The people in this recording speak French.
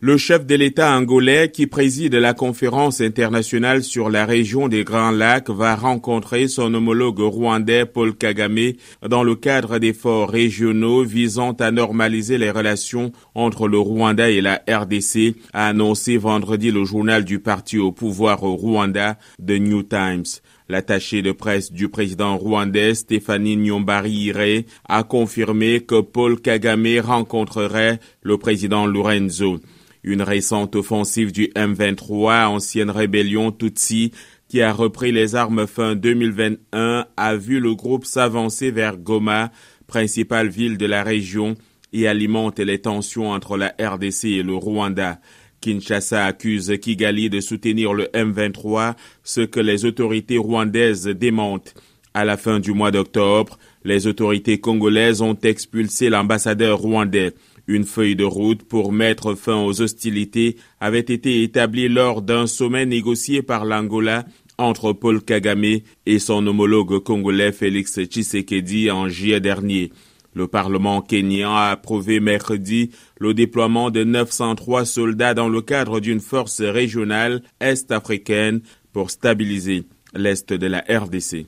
Le chef de l'État angolais qui préside la conférence internationale sur la région des Grands Lacs va rencontrer son homologue rwandais Paul Kagame dans le cadre d'efforts régionaux visant à normaliser les relations entre le Rwanda et la RDC, a annoncé vendredi le journal du parti au pouvoir au Rwanda, The New Times. L'attaché de presse du président rwandais Stéphanie Nyombari a confirmé que Paul Kagame rencontrerait le président Lorenzo. Une récente offensive du M23, ancienne rébellion Tutsi, qui a repris les armes fin 2021, a vu le groupe s'avancer vers Goma, principale ville de la région, et alimente les tensions entre la RDC et le Rwanda. Kinshasa accuse Kigali de soutenir le M23, ce que les autorités rwandaises démentent. À la fin du mois d'octobre, les autorités congolaises ont expulsé l'ambassadeur rwandais. Une feuille de route pour mettre fin aux hostilités avait été établie lors d'un sommet négocié par l'Angola entre Paul Kagame et son homologue congolais Félix Tshisekedi en juillet dernier. Le Parlement kenyan a approuvé mercredi le déploiement de 903 soldats dans le cadre d'une force régionale est-africaine pour stabiliser l'est de la RDC.